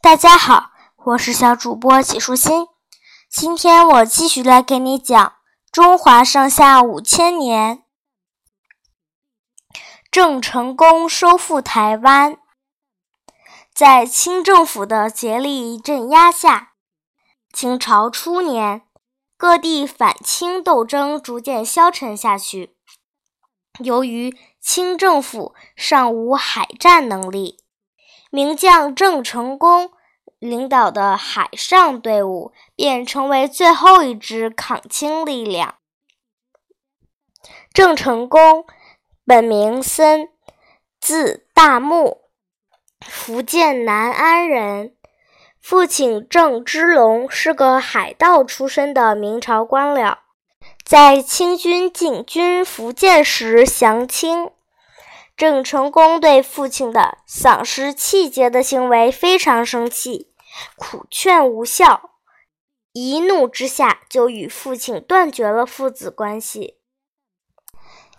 大家好，我是小主播纪舒心。今天我继续来给你讲中华上下五千年，郑成功收复台湾。在清政府的竭力镇压下，清朝初年，各地反清斗争逐渐消沉下去。由于清政府尚无海战能力。名将郑成功领导的海上队伍便成为最后一支抗清力量。郑成功本名森，字大木，福建南安人。父亲郑芝龙是个海盗出身的明朝官僚，在清军进军福建时降清。郑成功对父亲的丧失气节的行为非常生气，苦劝无效，一怒之下就与父亲断绝了父子关系。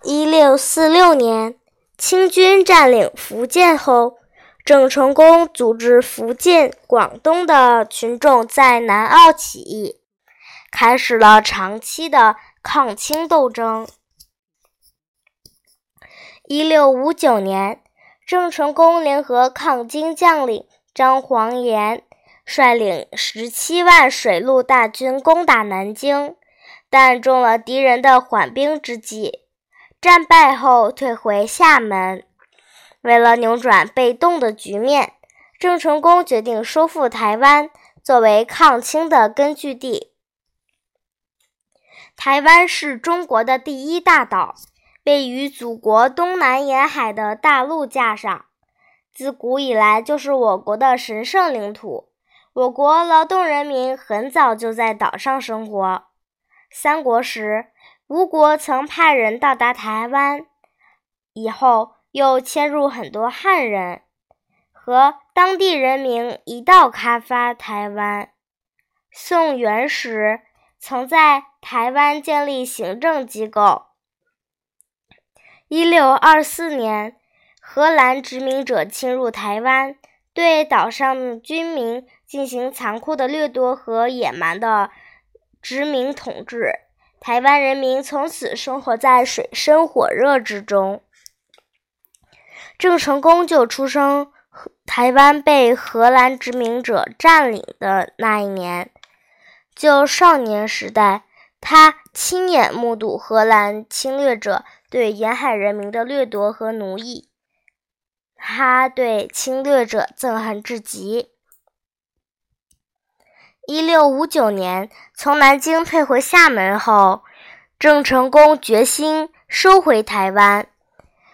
一六四六年，清军占领福建后，郑成功组织福建、广东的群众在南澳起义，开始了长期的抗清斗争。一六五九年，郑成功联合抗金将领张煌言，率领十七万水陆大军攻打南京，但中了敌人的缓兵之计，战败后退回厦门。为了扭转被动的局面，郑成功决定收复台湾，作为抗清的根据地。台湾是中国的第一大岛。位于祖国东南沿海的大陆架上，自古以来就是我国的神圣领土。我国劳动人民很早就在岛上生活。三国时，吴国曾派人到达台湾，以后又迁入很多汉人，和当地人民一道开发台湾。宋元时，曾在台湾建立行政机构。一六二四年，荷兰殖民者侵入台湾，对岛上居民进行残酷的掠夺和野蛮的殖民统治。台湾人民从此生活在水深火热之中。郑成功就出生台湾被荷兰殖民者占领的那一年，就少年时代，他亲眼目睹荷兰侵略者。对沿海人民的掠夺和奴役，他对侵略者憎恨至极。一六五九年，从南京退回厦门后，郑成功决心收回台湾。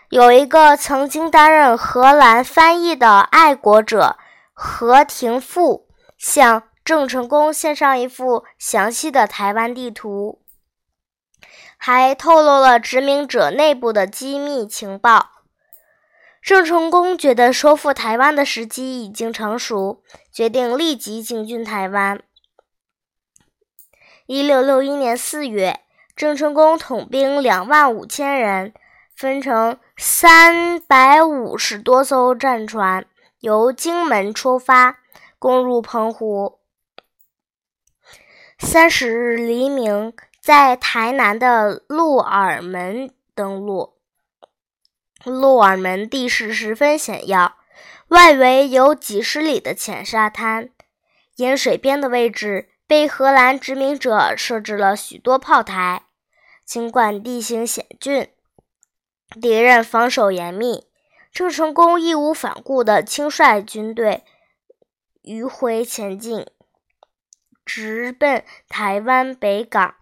有一个曾经担任荷兰翻译的爱国者何廷富，向郑成功献上一幅详细的台湾地图。还透露了殖民者内部的机密情报。郑成功觉得收复台湾的时机已经成熟，决定立即进军台湾。一六六一年四月，郑成功统兵两万五千人，分成三百五十多艘战船，由金门出发，攻入澎湖。三十日黎明。在台南的鹿耳门登陆。鹿耳门地势十分险要，外围有几十里的浅沙滩，沿水边的位置被荷兰殖民者设置了许多炮台。尽管地形险峻，敌人防守严密，郑成功义无反顾地亲率军队迂回前进，直奔台湾北港。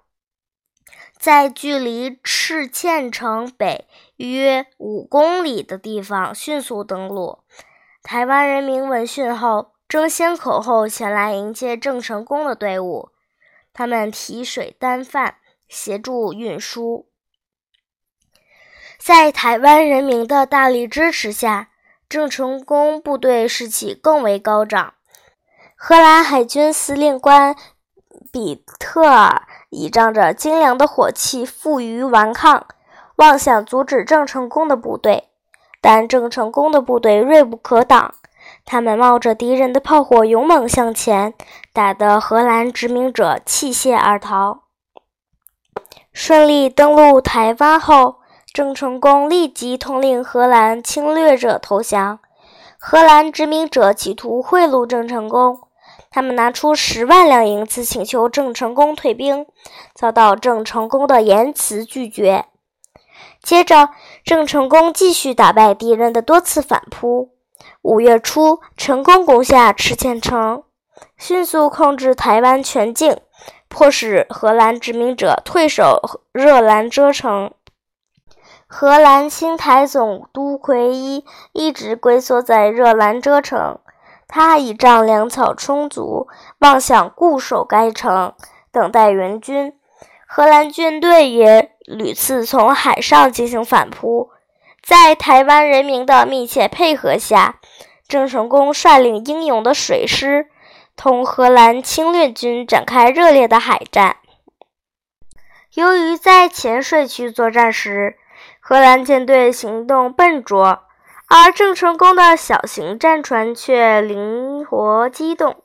在距离赤嵌城北约五公里的地方迅速登陆。台湾人民闻讯后，争先恐后前来迎接郑成功的队伍。他们提水担饭，协助运输。在台湾人民的大力支持下，郑成功部队士气更为高涨。荷兰海军司令官比特尔。倚仗着精良的火器，负隅顽抗，妄想阻止郑成功的部队。但郑成功的部队锐不可挡，他们冒着敌人的炮火勇猛向前，打得荷兰殖民者弃械而逃。顺利登陆台湾后，郑成功立即统领荷兰侵略者投降。荷兰殖民者企图贿赂郑成功，他们拿出十万两银子请求郑成功退兵，遭到郑成功的严词拒绝。接着，郑成功继续打败敌人的多次反扑。五月初，成功攻下赤嵌城，迅速控制台湾全境，迫使荷兰殖民者退守热兰遮城。荷兰清台总督奎伊一直龟缩在热兰遮城，他倚仗粮草充足，妄想固守该城，等待援军。荷兰军队也屡次从海上进行反扑，在台湾人民的密切配合下，郑成功率领英勇的水师，同荷兰侵略军展开热烈的海战。由于在浅水区作战时，荷兰舰队行动笨拙，而郑成功的小型战船却灵活机动，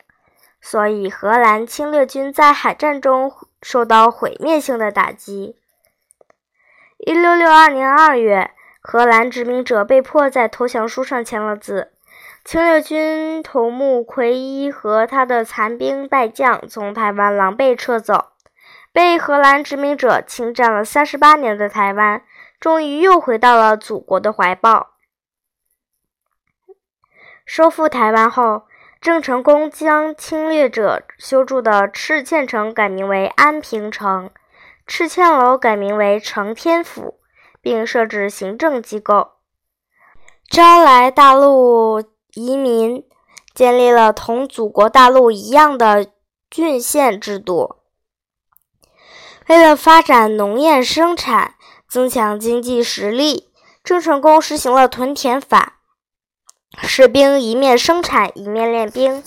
所以荷兰侵略军在海战中。受到毁灭性的打击。一六六二年二月，荷兰殖民者被迫在投降书上签了字。侵略军头目奎伊和他的残兵败将从台湾狼狈撤走，被荷兰殖民者侵占了三十八年的台湾，终于又回到了祖国的怀抱。收复台湾后。郑成功将侵略者修筑的赤嵌城改名为安平城，赤嵌楼改名为承天府，并设置行政机构，招来大陆移民，建立了同祖国大陆一样的郡县制度。为了发展农业生产，增强经济实力，郑成功实行了屯田法。士兵一面生产一面练兵。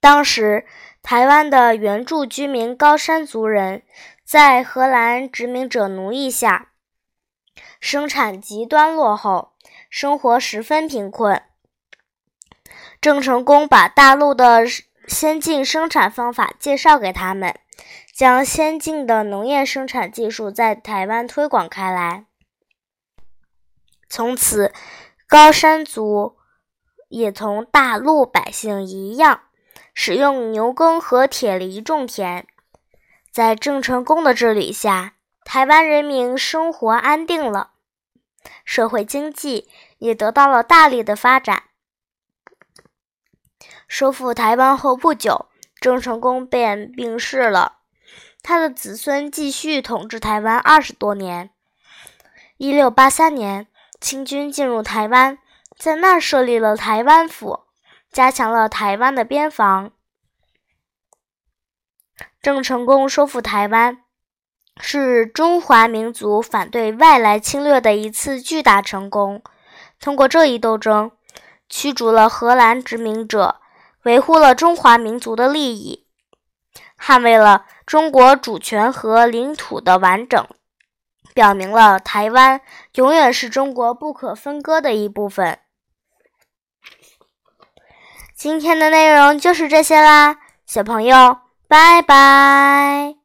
当时，台湾的原住居民高山族人在荷兰殖民者奴役下，生产极端落后，生活十分贫困。郑成功把大陆的先进生产方法介绍给他们，将先进的农业生产技术在台湾推广开来。从此。高山族也同大陆百姓一样，使用牛耕和铁犁种田。在郑成功的治理下，台湾人民生活安定了，社会经济也得到了大力的发展。收复台湾后不久，郑成功便病逝了，他的子孙继续统治台湾二十多年。一六八三年。清军进入台湾，在那儿设立了台湾府，加强了台湾的边防。郑成功收复台湾，是中华民族反对外来侵略的一次巨大成功。通过这一斗争，驱逐了荷兰殖民者，维护了中华民族的利益，捍卫了中国主权和领土的完整。表明了台湾永远是中国不可分割的一部分。今天的内容就是这些啦，小朋友，拜拜。